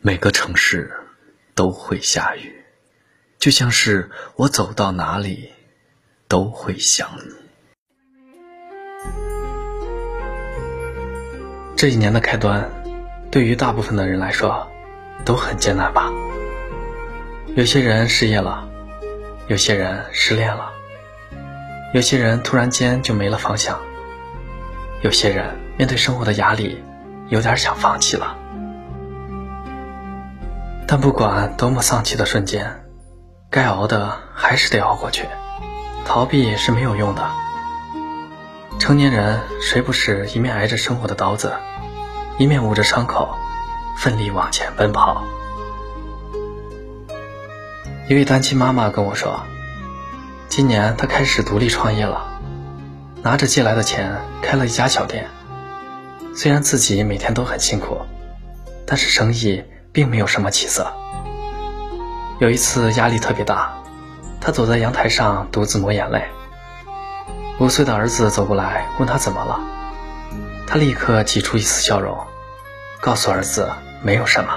每个城市都会下雨，就像是我走到哪里都会想你。这一年的开端，对于大部分的人来说都很艰难吧？有些人失业了，有些人失恋了，有些人突然间就没了方向，有些人面对生活的压力，有点想放弃了。但不管多么丧气的瞬间，该熬的还是得熬过去，逃避是没有用的。成年人谁不是一面挨着生活的刀子，一面捂着伤口，奋力往前奔跑？一位单亲妈妈跟我说，今年她开始独立创业了，拿着借来的钱开了一家小店。虽然自己每天都很辛苦，但是生意。并没有什么起色。有一次压力特别大，他走在阳台上独自抹眼泪。五岁的儿子走过来问他怎么了，他立刻挤出一丝笑容，告诉儿子没有什么。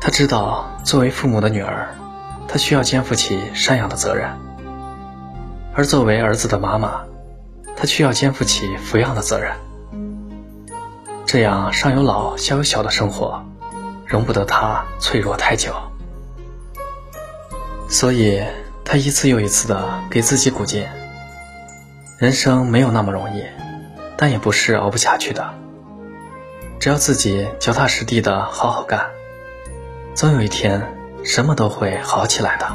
他知道作为父母的女儿，她需要肩负起赡养的责任；而作为儿子的妈妈，她需要肩负起抚养的责任。这样上有老下有小的生活，容不得他脆弱太久，所以他一次又一次的给自己鼓劲。人生没有那么容易，但也不是熬不下去的。只要自己脚踏实地的好好干，总有一天什么都会好起来的。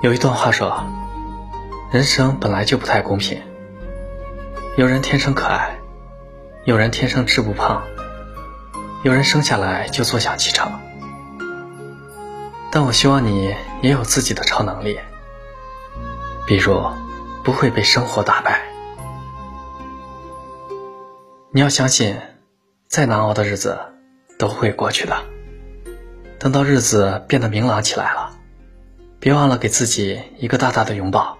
有一段话说：“人生本来就不太公平，有人天生可爱。”有人天生吃不胖，有人生下来就坐享其成。但我希望你也有自己的超能力，比如不会被生活打败。你要相信，再难熬的日子都会过去的。等到日子变得明朗起来了，别忘了给自己一个大大的拥抱。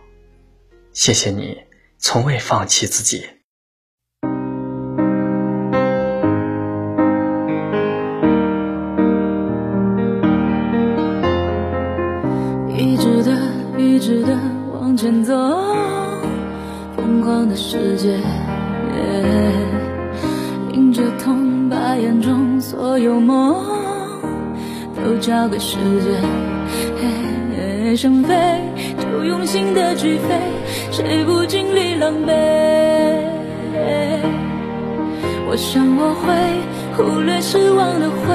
谢谢你，从未放弃自己。一直的往前走，疯狂的世界，迎着痛，把眼中所有梦都交给时间。想飞就用心的去飞，谁不经历狼狈？我想我会忽略失望的灰，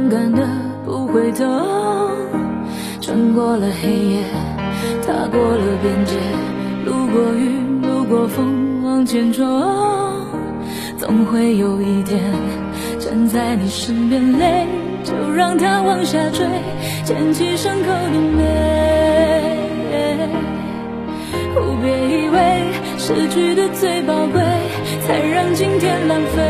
勇敢的，不回头。穿过了黑夜，踏过了边界，路过雨，路过风，往前冲。总会有一天，站在你身边，泪就让它往下坠，捡起伤口的美。别以为失去的最宝贵，才让今天浪费。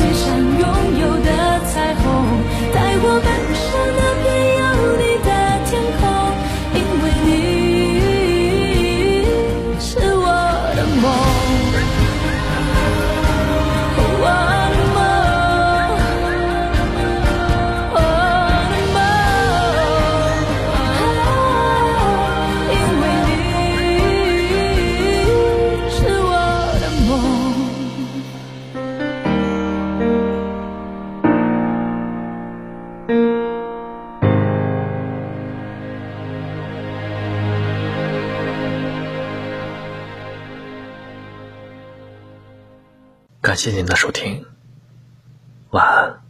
感谢您的收听，晚安。